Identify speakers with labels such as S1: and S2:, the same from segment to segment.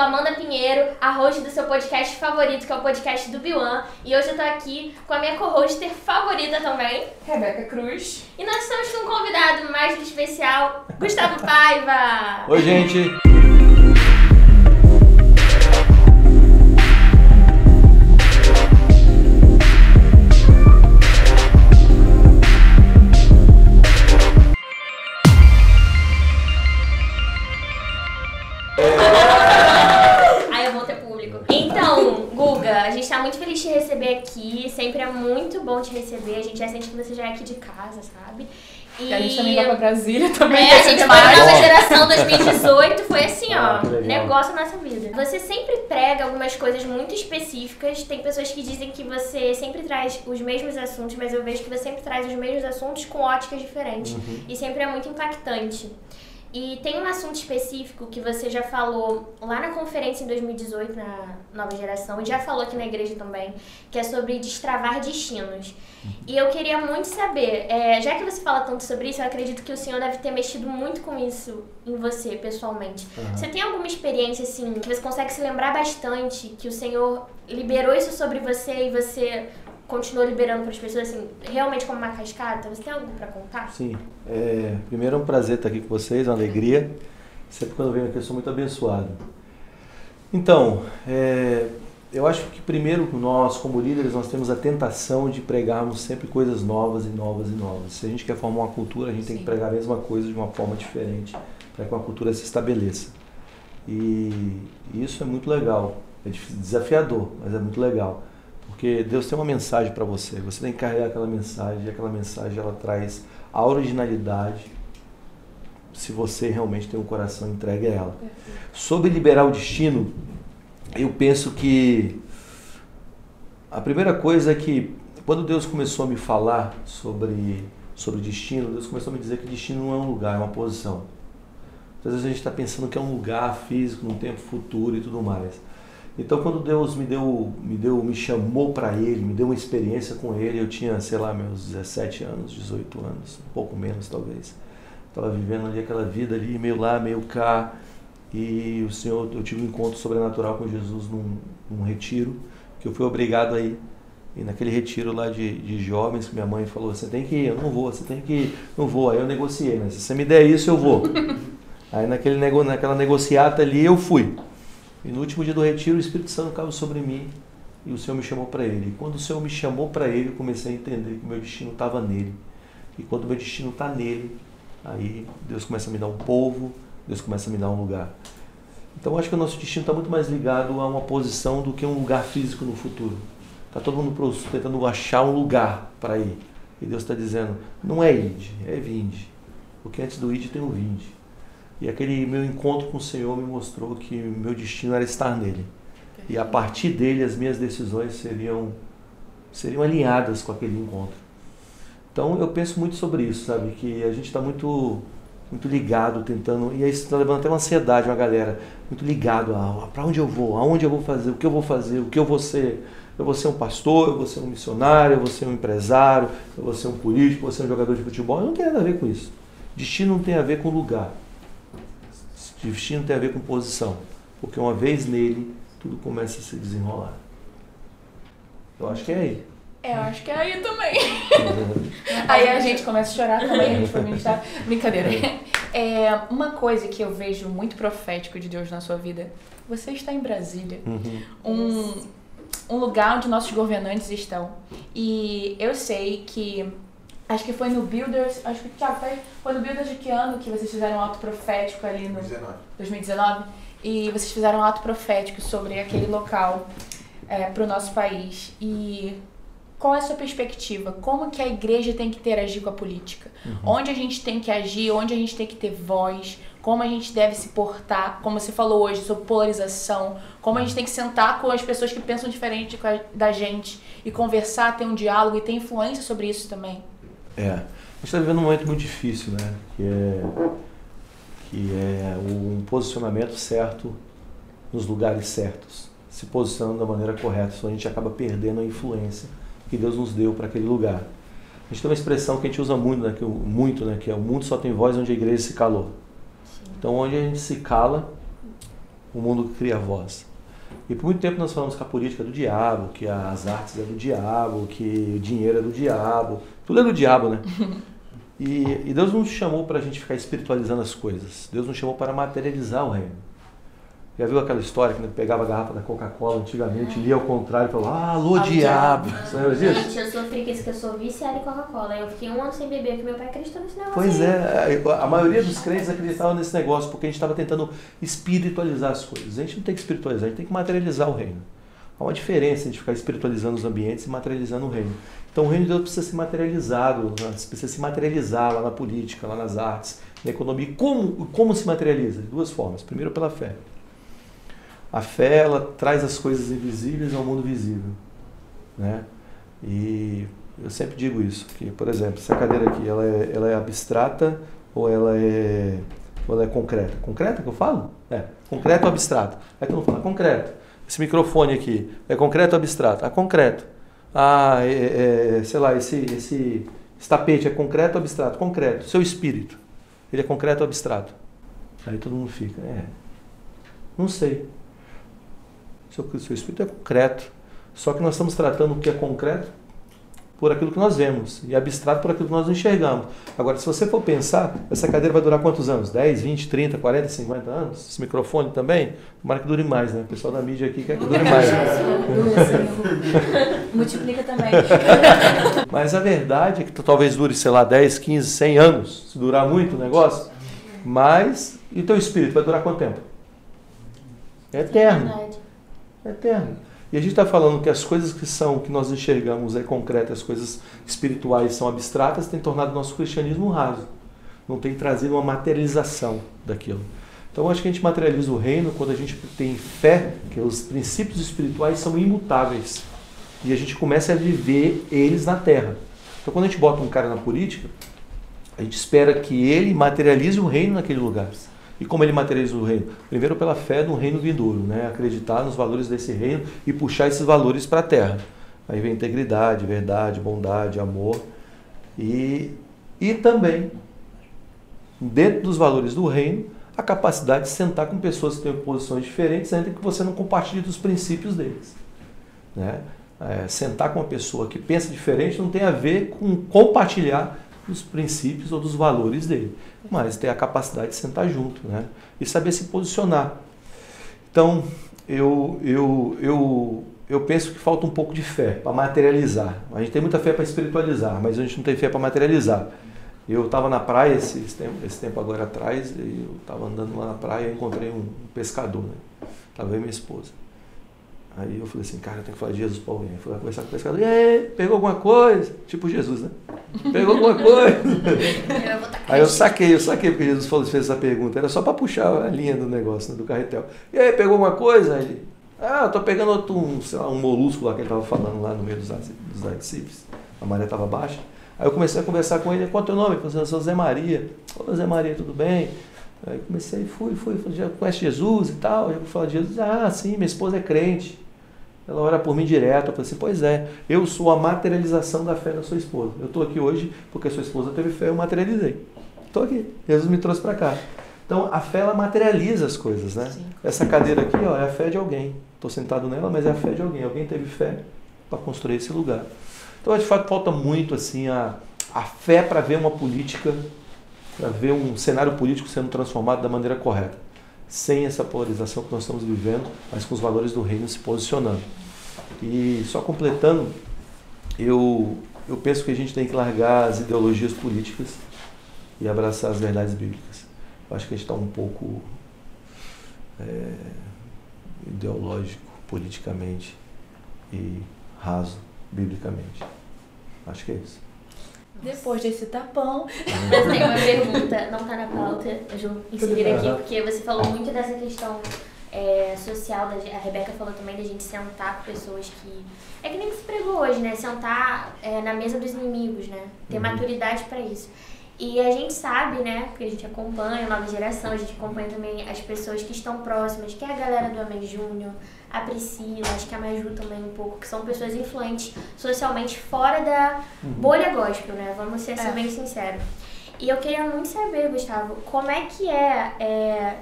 S1: Amanda Pinheiro, a host do seu podcast favorito, que é o podcast do Biwan. E hoje eu tô aqui com a minha co-hoster favorita também,
S2: Rebeca Cruz.
S1: E nós estamos com um convidado mais especial, Gustavo Paiva.
S3: Oi, gente.
S1: Te receber aqui. Sempre é muito bom te receber. A gente já sente que você já é aqui de casa, sabe?
S2: E, a gente também vai pra Brasília também.
S1: É, a gente foi na nova geração 2018, foi assim, ó, ah, negócio na nossa vida. Você sempre prega algumas coisas muito específicas. Tem pessoas que dizem que você sempre traz os mesmos assuntos, mas eu vejo que você sempre traz os mesmos assuntos com óticas diferentes. Uhum. E sempre é muito impactante. E tem um assunto específico que você já falou lá na conferência em 2018, na Nova Geração, e já falou aqui na igreja também, que é sobre destravar destinos. E eu queria muito saber, é, já que você fala tanto sobre isso, eu acredito que o senhor deve ter mexido muito com isso em você, pessoalmente. Uhum. Você tem alguma experiência, assim, que você consegue se lembrar bastante, que o senhor liberou isso sobre você e você continuou liberando para as pessoas, assim, realmente como uma cascata? Você tem algo para contar?
S3: Sim. É, primeiro é um prazer estar aqui com vocês, uma alegria. Sempre quando eu venho aqui eu sou muito abençoado. Então, é, eu acho que primeiro nós, como líderes, nós temos a tentação de pregarmos sempre coisas novas e novas e novas. Se a gente quer formar uma cultura, a gente Sim. tem que pregar a mesma coisa de uma forma diferente para que uma cultura se estabeleça. E isso é muito legal. É desafiador, mas é muito legal. Porque Deus tem uma mensagem para você. Você tem que carregar aquela mensagem, e aquela mensagem ela traz a originalidade se você realmente tem um coração entregue a ela. Sobre liberar o destino, eu penso que a primeira coisa é que quando Deus começou a me falar sobre sobre destino, Deus começou a me dizer que destino não é um lugar, é uma posição. Às vezes a gente está pensando que é um lugar físico, num tempo futuro e tudo mais. Então, quando Deus me deu, me deu, me chamou para Ele, me deu uma experiência com Ele, eu tinha, sei lá, meus 17 anos, 18 anos, um pouco menos talvez. Estava vivendo ali aquela vida ali, meio lá, meio cá. E o Senhor, eu tive um encontro sobrenatural com Jesus num, num retiro, que eu fui obrigado a ir. E naquele retiro lá de, de jovens, que minha mãe falou, você tem que ir, eu não vou, você tem que ir, não vou. Aí eu negociei, né? Se você me der isso, eu vou. Aí naquele, naquela negociata ali, eu fui. E no último dia do retiro, o Espírito Santo caiu sobre mim e o Senhor me chamou para Ele. E quando o Senhor me chamou para Ele, eu comecei a entender que meu destino estava nele. E quando meu destino está nele, aí Deus começa a me dar um povo, Deus começa a me dar um lugar. Então acho que o nosso destino está muito mais ligado a uma posição do que um lugar físico no futuro. Está todo mundo tentando achar um lugar para ir. E Deus está dizendo, não é ide, é vinde. Porque antes do ide tem o vinde. E aquele meu encontro com o Senhor me mostrou que meu destino era estar nele. E a partir dele as minhas decisões seriam seriam alinhadas com aquele encontro. Então eu penso muito sobre isso, sabe? Que a gente está muito muito ligado, tentando. E aí está levando até uma ansiedade, uma galera. Muito ligado a para onde eu vou, aonde eu vou fazer, o que eu vou fazer, o que eu vou ser. Eu vou ser um pastor, eu vou ser um missionário, eu vou ser um empresário, eu vou ser um político, eu vou ser um jogador de futebol. Não tem nada a ver com isso. Destino não tem a ver com lugar. Destino tem a ver com posição, porque uma vez nele, tudo começa a se desenrolar. Eu acho que é aí.
S2: É, eu acho que é aí também. aí a gente começa a chorar também, a gente foi. Brincadeira. É, uma coisa que eu vejo muito profético de Deus na sua vida, você está em Brasília. Uhum. Um, um lugar onde nossos governantes estão. E eu sei que Acho que foi no Builders, acho que já foi, foi no Builders de que ano que vocês fizeram um ato profético ali no 2019. 2019 e vocês fizeram um ato profético sobre aquele local é, para o nosso país. E qual é a sua perspectiva? Como que a igreja tem que interagir com a política? Uhum. Onde a gente tem que agir? Onde a gente tem que ter voz? Como a gente deve se portar? Como você falou hoje sobre polarização? Como a gente tem que sentar com as pessoas que pensam diferente da gente e conversar, ter um diálogo e ter influência sobre isso também?
S3: É. A gente está vivendo um momento muito difícil, né? Que é, que é um posicionamento certo nos lugares certos, se posicionando da maneira correta, senão a gente acaba perdendo a influência que Deus nos deu para aquele lugar. A gente tem uma expressão que a gente usa muito, né, que, muito, né, que é o mundo só tem voz onde a igreja se calou. Então, onde a gente se cala, o mundo cria voz. E por muito tempo nós falamos que a política é do diabo, que as artes é do diabo, que o dinheiro é do diabo. Tudo é do diabo, né? E, e Deus não nos chamou para a gente ficar espiritualizando as coisas. Deus nos chamou para materializar o reino. Já viu aquela história que pegava a garrafa da Coca-Cola antigamente, lia ao contrário e falava, ah, alô, diabo. Você lembra disso?
S1: Gente, eu sofri com isso, que eu sou viciada em Coca-Cola. Eu fiquei um ano sem beber, porque meu pai acreditou nesse negócio.
S3: Pois
S1: aí.
S3: é, a maioria dos crentes acreditava nesse negócio, porque a gente estava tentando espiritualizar as coisas. A gente não tem que espiritualizar, a gente tem que materializar o reino. Há uma diferença entre ficar espiritualizando os ambientes e materializando o reino. Então o reino de Deus precisa ser materializado, né? precisa se materializar lá na política, lá nas artes, na economia. Como, como se materializa? De duas formas. Primeiro pela fé. A fé ela traz as coisas invisíveis ao mundo visível, né? E eu sempre digo isso, que por exemplo, essa cadeira aqui, ela é, ela é abstrata ou ela é ou ela é concreta? Concreta que eu falo? É, concreto ou abstrato? Aí tu não fala concreto. Esse microfone aqui, é concreto ou abstrato? Ah, concreto. Ah, é, é, sei lá, esse, esse, esse tapete é concreto ou abstrato? Concreto. Seu espírito, ele é concreto ou abstrato? Aí todo mundo fica, é, não sei. Seu, seu espírito é concreto. Só que nós estamos tratando o que é concreto por aquilo que nós vemos e abstrato por aquilo que nós enxergamos. Agora, se você for pensar, essa cadeira vai durar quantos anos? 10, 20, 30, 40, 50 anos? Esse microfone também? Tomara que dure mais, né? O pessoal da mídia aqui quer que dure mais.
S2: Multiplica também.
S3: Mas a verdade é que talvez dure, sei lá, 10, 15, 100 anos, se durar muito o negócio. Mas, e teu espírito vai durar quanto tempo? É eterno. É eterno. E a gente está falando que as coisas que são, que nós enxergamos é concretas, as coisas espirituais são abstratas, tem tornado o nosso cristianismo raso. Não tem trazido uma materialização daquilo. Então acho que a gente materializa o reino quando a gente tem fé, que os princípios espirituais são imutáveis. E a gente começa a viver eles na terra. Então quando a gente bota um cara na política, a gente espera que ele materialize o reino naquele lugar. E como ele materializa o reino? Primeiro pela fé no reino vindouro, né? acreditar nos valores desse reino e puxar esses valores para a terra. Aí vem integridade, verdade, bondade, amor. E, e também, dentro dos valores do reino, a capacidade de sentar com pessoas que têm posições diferentes, ainda que você não compartilhe dos princípios deles. Né? É, sentar com uma pessoa que pensa diferente não tem a ver com compartilhar dos princípios ou dos valores dele, mas ter a capacidade de sentar junto, né? E saber se posicionar. Então, eu, eu, eu, eu penso que falta um pouco de fé para materializar. A gente tem muita fé para espiritualizar, mas a gente não tem fé para materializar. Eu estava na praia esse, esse, tempo, esse tempo agora atrás, eu estava andando lá na praia e encontrei um pescador, né? Estava e minha esposa. Aí eu falei assim, cara, eu tenho que falar de Jesus para alguém. Eu fui lá conversar com o pescador, e aí, pegou alguma coisa? Tipo Jesus, né? Pegou alguma coisa? aí eu saquei, eu saquei porque Jesus falou, fez essa pergunta. Era só para puxar a linha do negócio, né, do carretel. E aí, pegou alguma coisa? Aí ele, ah, eu tô pegando outro, um, sei lá, um molusco lá que ele estava falando lá no meio dos, dos. A maré estava baixa. Aí eu comecei a conversar com ele, qual é o teu nome? Ele falou assim, eu sou Zé Maria. Ô Zé Maria, tudo bem? Aí comecei, fui, fui, já conhece Jesus e tal, já fui falar de Jesus, ah, sim, minha esposa é crente. Ela ora por mim direto. Eu falei assim, pois é, eu sou a materialização da fé da sua esposa. Eu estou aqui hoje porque sua esposa teve fé, eu materializei. Estou aqui. Jesus me trouxe para cá. Então a fé ela materializa as coisas, né? Sim. Essa cadeira aqui, ó, é a fé de alguém. Estou sentado nela, mas é a fé de alguém. Alguém teve fé para construir esse lugar. Então de fato falta muito assim a, a fé para ver uma política para ver um cenário político sendo transformado da maneira correta, sem essa polarização que nós estamos vivendo, mas com os valores do reino se posicionando. E só completando, eu, eu penso que a gente tem que largar as ideologias políticas e abraçar as verdades bíblicas. Eu acho que a gente está um pouco é, ideológico politicamente e raso biblicamente. Acho que é isso.
S2: Depois desse tapão.
S1: Eu tenho uma pergunta, não está na pauta, eu vou inserir aqui, porque você falou muito dessa questão é, social, da, a Rebeca falou também da gente sentar com pessoas que. É que nem se pregou hoje, né? Sentar é, na mesa dos inimigos, né? Ter uhum. maturidade para isso. E a gente sabe, né, porque a gente acompanha a nova geração, a gente acompanha também as pessoas que estão próximas, que é a galera do Amém Júnior, a Priscila, acho que a Maju também um pouco, que são pessoas influentes socialmente fora da uhum. bolha gospel, né? Vamos ser assim, é. bem sinceros. E eu queria muito saber, Gustavo, como é que é, é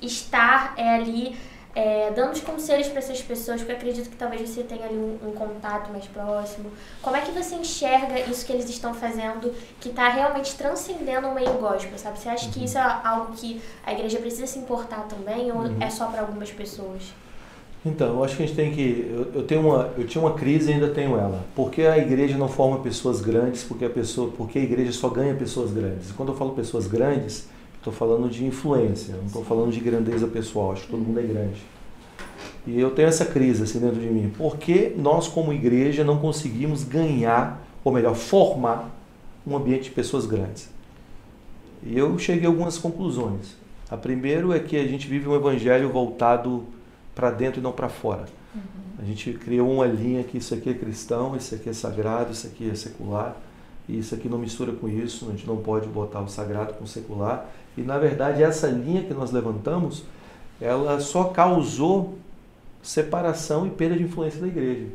S1: estar é, ali é, dando os conselhos para essas pessoas, porque eu acredito que talvez você tenha ali um, um, contato mais próximo. Como é que você enxerga isso que eles estão fazendo, que está realmente transcendendo o meio gospel, sabe? Você acha que isso é algo que a igreja precisa se importar também, ou uhum. é só para algumas pessoas?
S3: Então, eu acho que a gente tem que. Eu, eu, tenho uma, eu tinha uma crise e ainda tenho ela. Por que a igreja não forma pessoas grandes? Porque a, pessoa, porque a igreja só ganha pessoas grandes. E quando eu falo pessoas grandes, Estou falando de influência, não estou falando de grandeza pessoal, acho que todo mundo é grande. E eu tenho essa crise assim dentro de mim. Por que nós, como igreja, não conseguimos ganhar, ou melhor, formar um ambiente de pessoas grandes? E eu cheguei a algumas conclusões. A primeira é que a gente vive um evangelho voltado para dentro e não para fora. Uhum. A gente criou uma linha que isso aqui é cristão, isso aqui é sagrado, isso aqui é secular, e isso aqui não mistura com isso, a gente não pode botar o sagrado com o secular. E na verdade essa linha que nós levantamos, ela só causou separação e perda de influência da igreja.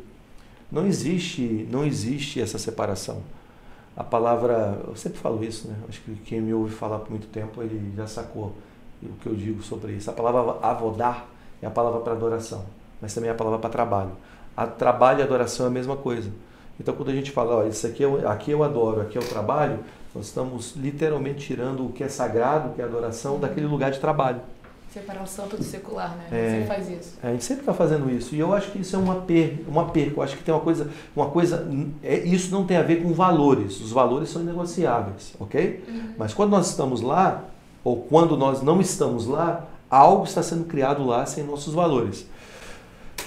S3: Não existe, não existe essa separação. A palavra, eu sempre falo isso, né? Acho que quem me ouve falar por muito tempo, ele já sacou o que eu digo sobre isso. A palavra avodar é a palavra para adoração, mas também é a palavra para trabalho. A trabalho e adoração é a mesma coisa. Então quando a gente fala, isso aqui eu, aqui eu adoro, aqui é o trabalho, nós estamos literalmente tirando o que é sagrado, o que é adoração, daquele lugar de trabalho.
S2: Separar o santo do secular, né? É, Você faz isso.
S3: É, a gente sempre está fazendo isso. E eu acho que isso é uma perca. Uma perca. Eu acho que tem uma coisa. Uma coisa é, isso não tem a ver com valores. Os valores são negociáveis, ok? Uhum. Mas quando nós estamos lá, ou quando nós não estamos lá, algo está sendo criado lá sem nossos valores.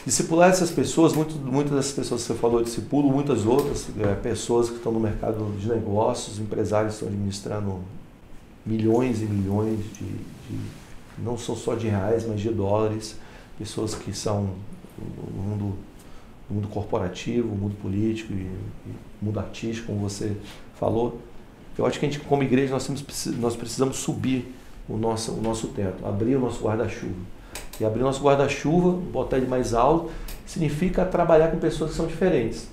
S3: Discipular essas pessoas, muito, muitas dessas pessoas que você falou, discipulo, muitas outras, é, pessoas que estão no mercado de negócios, empresários que estão administrando milhões e milhões de, de, não são só de reais, mas de dólares, pessoas que são no mundo, no mundo corporativo, mundo político e, e mundo artístico, como você falou. Eu acho que a gente, como igreja, nós, temos, nós precisamos subir o nosso, o nosso teto, abrir o nosso guarda-chuva e abrir nosso guarda-chuva, botar ele mais alto, significa trabalhar com pessoas que são diferentes.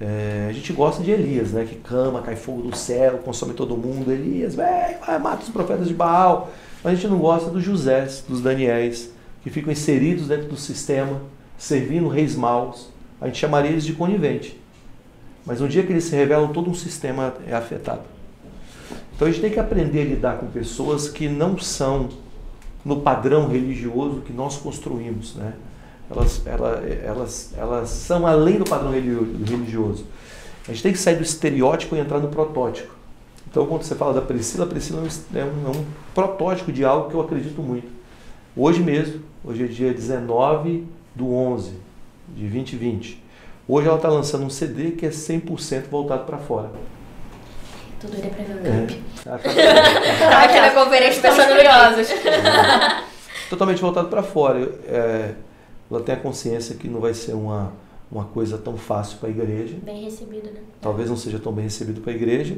S3: É, a gente gosta de Elias, né? Que cama, cai fogo do céu, consome todo mundo. Elias, vai, mata os profetas de Baal. Mas a gente não gosta dos José, dos Daniéis, que ficam inseridos dentro do sistema, servindo reis maus. A gente chamaria eles de conivente. Mas no dia que eles se revelam, todo um sistema é afetado. Então a gente tem que aprender a lidar com pessoas que não são no padrão religioso que nós construímos. Né? Elas, elas, elas, são além do padrão religioso. A gente tem que sair do estereótipo e entrar no protótipo. Então, quando você fala da Priscila, a Priscila é um, é um protótipo de algo que eu acredito muito. Hoje mesmo, hoje é dia 19 do 11 de 2020. Hoje ela está lançando um CD que é 100% voltado para fora.
S1: Tô doida pra ver o clipe. É. Tá aqui na conferência,
S2: pessoas curiosas.
S3: Totalmente voltado para fora. É, ela tem a consciência que não vai ser uma, uma coisa tão fácil para a igreja.
S1: Bem recebido, né?
S3: Talvez não seja tão bem recebido para a igreja,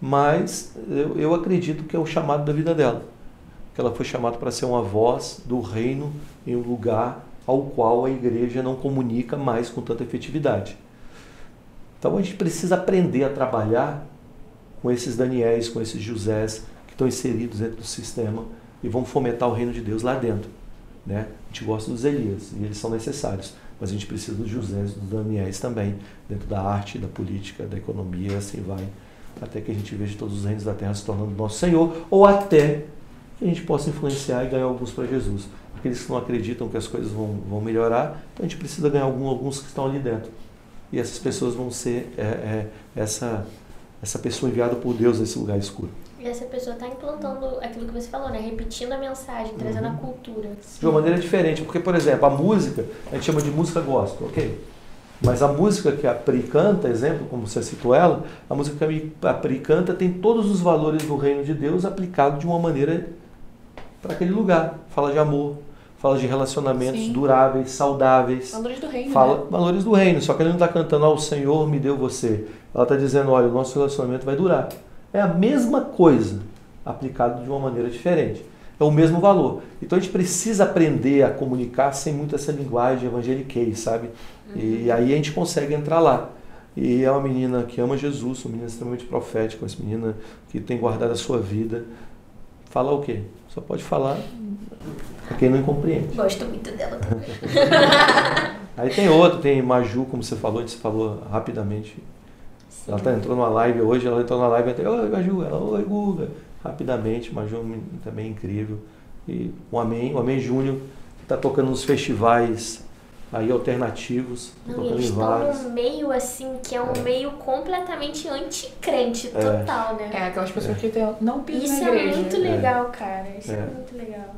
S3: mas eu, eu acredito que é o chamado da vida dela. Que ela foi chamada para ser uma voz do reino em um lugar ao qual a igreja não comunica mais com tanta efetividade. Então a gente precisa aprender a trabalhar com esses Daniéis, com esses Josés que estão inseridos dentro do sistema e vão fomentar o reino de Deus lá dentro. Né? A gente gosta dos Elias e eles são necessários, mas a gente precisa dos Josés e dos Daniéis também, dentro da arte, da política, da economia, assim vai, até que a gente veja todos os reinos da terra se tornando nosso Senhor, ou até que a gente possa influenciar e ganhar alguns para Jesus. Aqueles que não acreditam que as coisas vão, vão melhorar, então a gente precisa ganhar algum, alguns que estão ali dentro. E essas pessoas vão ser é, é, essa essa pessoa enviada por Deus nesse lugar escuro.
S1: E essa pessoa está implantando aquilo que você falou, né? Repetindo a mensagem, trazendo uhum. a cultura.
S3: De uma maneira diferente, porque, por exemplo, a música, a gente chama de música gospel, ok? Mas a música que a Pri canta, exemplo, como você citou ela, a música que a Pri canta tem todos os valores do reino de Deus aplicados de uma maneira para aquele lugar. Fala de amor, fala de relacionamentos Sim. duráveis, saudáveis.
S2: Valores do reino.
S3: Fala
S2: né?
S3: valores do reino. Só que ele não está cantando, ao oh, Senhor me deu você. Ela está dizendo, olha, o nosso relacionamento vai durar. É a mesma coisa, aplicado de uma maneira diferente. É o mesmo valor. Então a gente precisa aprender a comunicar sem muito essa linguagem evangeliquez, sabe? Uhum. E aí a gente consegue entrar lá. E é uma menina que ama Jesus, uma menina extremamente profética, uma menina que tem guardado a sua vida. Falar o quê? Só pode falar Pra quem não compreende.
S1: Gosto muito dela também.
S3: Aí tem outro, tem Maju, como você falou, você falou rapidamente. Sim. Ela tá, entrou numa live hoje, ela entrou na live e oi Maju, ela, oi Guga. Rapidamente, Maju também é incrível. E o Amém, o Amém Júnior, que tá tocando nos festivais aí alternativos.
S1: Não, eles estão num meio assim, que é um é. meio completamente anticrente, é. total, né?
S2: É, aquelas pessoas que tem, não pisam
S1: Isso
S2: na igreja.
S1: é muito legal, cara. Isso é. é. muito legal.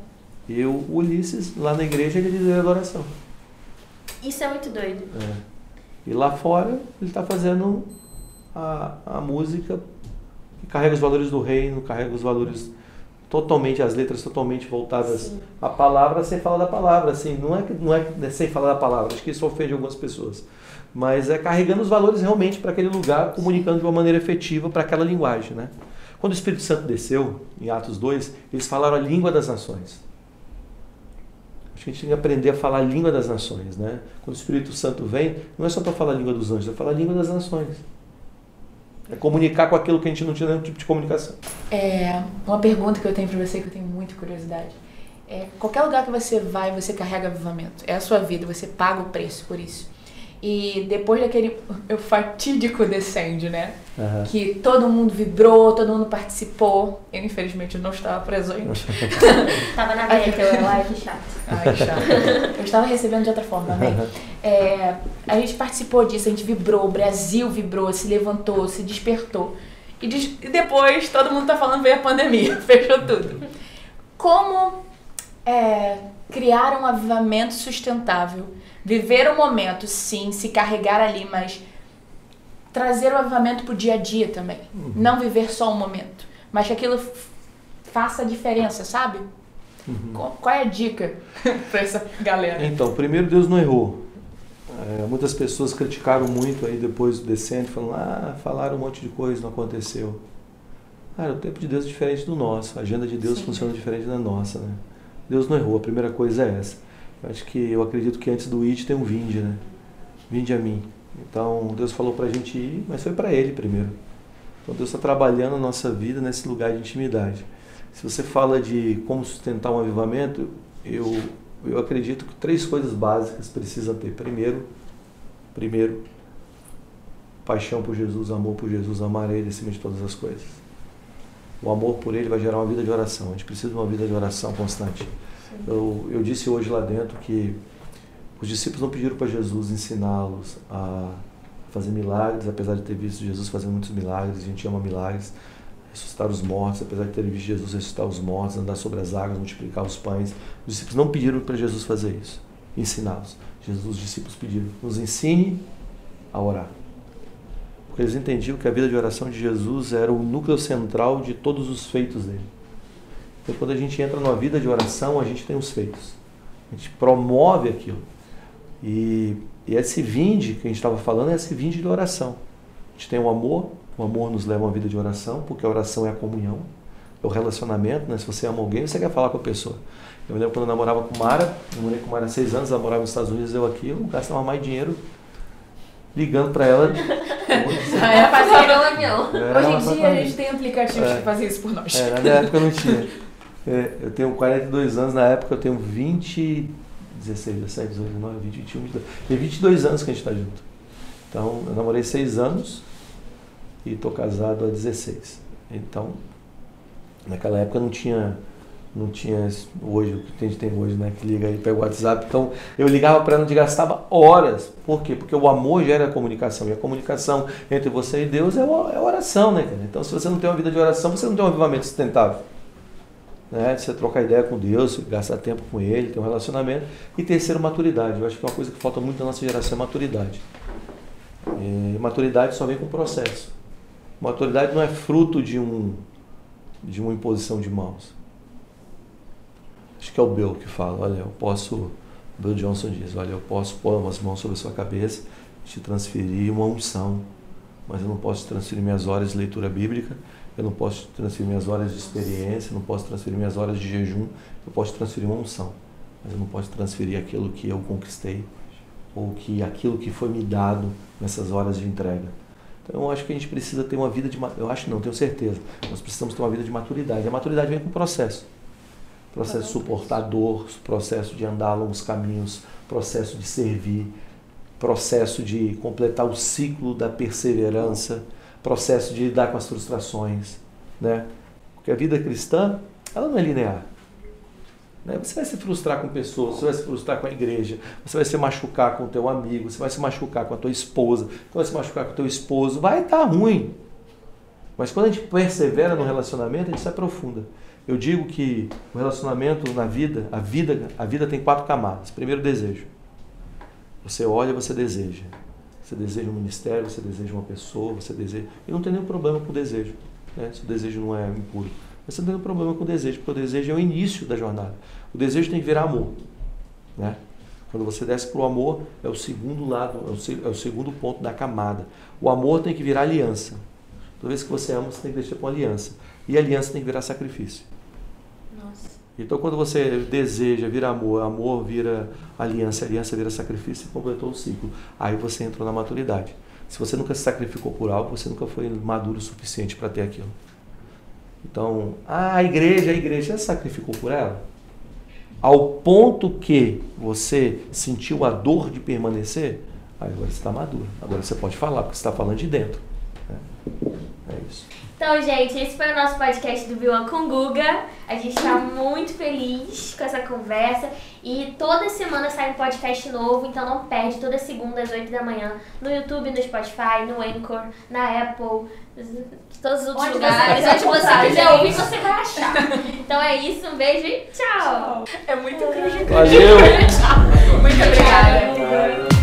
S3: E o Ulisses, lá na igreja, ele diz adoração.
S1: Isso é muito doido.
S3: É. E lá fora, ele está fazendo a, a música que carrega os valores do reino, carrega os valores totalmente, as letras totalmente voltadas Sim. à palavra, sem falar da palavra. Assim, não, é, não é sem falar da palavra, acho que isso ofende algumas pessoas. Mas é carregando os valores realmente para aquele lugar, comunicando de uma maneira efetiva para aquela linguagem. Né? Quando o Espírito Santo desceu, em Atos 2, eles falaram a língua das nações. Acho que a gente tem que aprender a falar a língua das nações, né? Quando o Espírito Santo vem, não é só para falar a língua dos anjos, é falar a língua das nações. É comunicar com aquilo que a gente não tinha nenhum tipo de comunicação.
S2: É, uma pergunta que eu tenho para você que eu tenho muita curiosidade. É, qualquer lugar que você vai, você carrega avivamento. É a sua vida, você paga o preço por isso. E depois daquele fatídico descende, né? Uhum. Que todo mundo vibrou, todo mundo participou. Eu, infelizmente, não estava presente.
S1: Tava na beca, eu era lá, que chato.
S2: Ai, chato. Eu estava recebendo de outra forma, né? É, a gente participou disso, a gente vibrou, o Brasil vibrou, se levantou, se despertou. E, des e depois todo mundo tá falando veio a pandemia, fechou tudo. Como é, criar um avivamento sustentável? Viver o momento, sim, se carregar ali, mas trazer o avivamento pro dia a dia também. Uhum. Não viver só um momento, mas que aquilo faça a diferença, sabe? Uhum. Qual é a dica para essa galera?
S3: Então, primeiro, Deus não errou. É, muitas pessoas criticaram muito aí depois do descendo, falando, ah, falaram um monte de coisa, não aconteceu. Cara, o tempo de Deus é diferente do nosso, a agenda de Deus Sim. funciona diferente da nossa, né? Deus não errou, a primeira coisa é essa. Acho que eu acredito que antes do it tem um vinde, né? Vinde a mim. Então Deus falou para a gente ir, mas foi para Ele primeiro. Então Deus está trabalhando a nossa vida nesse lugar de intimidade. Se você fala de como sustentar um avivamento, eu, eu acredito que três coisas básicas precisa ter. Primeiro, primeiro, paixão por Jesus, amor por Jesus, amar Ele acima de todas as coisas. O amor por Ele vai gerar uma vida de oração. A gente precisa de uma vida de oração constante. Eu, eu disse hoje lá dentro que os discípulos não pediram para Jesus ensiná-los a fazer milagres, apesar de ter visto Jesus fazendo muitos milagres, a gente ama milagres, ressuscitar os mortos, apesar de ter visto Jesus ressuscitar os mortos, andar sobre as águas, multiplicar os pães. Os discípulos não pediram para Jesus fazer isso, ensiná-los. Jesus, os discípulos pediram, nos ensine a orar. Porque eles entendiam que a vida de oração de Jesus era o núcleo central de todos os feitos dele. Então, quando a gente entra numa vida de oração, a gente tem os feitos. A gente promove aquilo. E, e esse vinde que a gente estava falando é esse vinde de oração. A gente tem o amor, o amor nos leva a uma vida de oração, porque a oração é a comunhão, é o relacionamento, né? Se você ama alguém, você quer falar com a pessoa. Eu me lembro quando eu namorava com Mara, eu morei com Mara há seis anos, ela morava nos Estados Unidos, eu aqui, eu gastava mais dinheiro ligando para ela.
S1: É fazer o avião.
S2: Hoje em dia a gente tem aplicativos é, que fazem isso por nós.
S3: É, na minha época não tinha. É, eu tenho 42 anos, na época eu tenho 20, 16, 17, 18, 19, 20, 21, 22. Tem 22 anos que a gente está junto. Então, eu namorei 6 anos e estou casado há 16. Então, naquela época não tinha não tinha hoje o que a gente tem hoje, né? Que liga e pega o WhatsApp. Então eu ligava para ela onde gastava horas. Por quê? Porque o amor gera comunicação. E a comunicação entre você e Deus é, é oração, né, cara? Então se você não tem uma vida de oração, você não tem um avivamento sustentável né? Você trocar ideia com Deus, gastar tempo com Ele, ter um relacionamento. E terceiro, maturidade. Eu acho que é uma coisa que falta muito na nossa geração é maturidade. E maturidade só vem com processo. Maturidade não é fruto de um de uma imposição de mãos. Acho que é o Bill que fala, olha, eu posso, Bill Johnson diz, olha, eu posso pôr as mãos sobre a sua cabeça, te transferir uma unção, mas eu não posso transferir minhas horas de leitura bíblica, eu não posso transferir minhas horas de experiência, não posso transferir minhas horas de jejum, eu posso transferir uma unção, mas eu não posso transferir aquilo que eu conquistei ou que aquilo que foi me dado nessas horas de entrega. Então eu acho que a gente precisa ter uma vida de eu acho não, tenho certeza. Nós precisamos ter uma vida de maturidade. A maturidade vem com o processo. processo de suportar dor, processo de andar longos caminhos, processo de servir, processo de completar o ciclo da perseverança, processo de lidar com as frustrações, né? Porque a vida cristã, ela não é linear. Né? Você vai se frustrar com pessoas, você vai se frustrar com a igreja, você vai se machucar com o teu amigo, você vai se machucar com a tua esposa, você vai se machucar com o teu esposo, vai estar tá ruim. Mas quando a gente persevera no relacionamento, a gente se aprofunda. Eu digo que o relacionamento na vida, a vida, a vida tem quatro camadas. Primeiro, desejo. Você olha, você deseja. Você deseja um ministério, você deseja uma pessoa, você deseja. E não tem nenhum problema com o desejo, né? se o desejo não é impuro. Mas você não tem nenhum problema com o desejo, porque o desejo é o início da jornada. O desejo tem que virar amor. Né? Quando você desce para o amor, é o segundo lado, é o, é segundo ponto da camada. O amor tem que virar aliança. Toda vez que você ama, você tem que deixar para uma aliança. E aliança tem que virar sacrifício.
S1: Nossa.
S3: Então, quando você deseja, vira amor, amor vira aliança, aliança vira sacrifício e completou o ciclo. Aí você entrou na maturidade. Se você nunca se sacrificou por algo, você nunca foi maduro o suficiente para ter aquilo. Então, a igreja, a igreja se sacrificou por ela? Ao ponto que você sentiu a dor de permanecer, agora você está maduro. Agora você pode falar, porque você está falando de dentro. É, é isso.
S1: Então, gente, esse foi o nosso podcast do Vilã com Guga. A gente está muito feliz com essa conversa. E toda semana sai um podcast novo, então não perde. Toda segunda às 8 da manhã. No YouTube, no Spotify, no Anchor, na Apple, todos os outros
S2: Onde
S1: lugares.
S2: você
S1: Onde você quiser
S2: gente.
S1: ouvir, você vai achar. Então é isso, um beijo e tchau!
S2: É muito cruz.
S3: Valeu!
S2: Muito obrigada.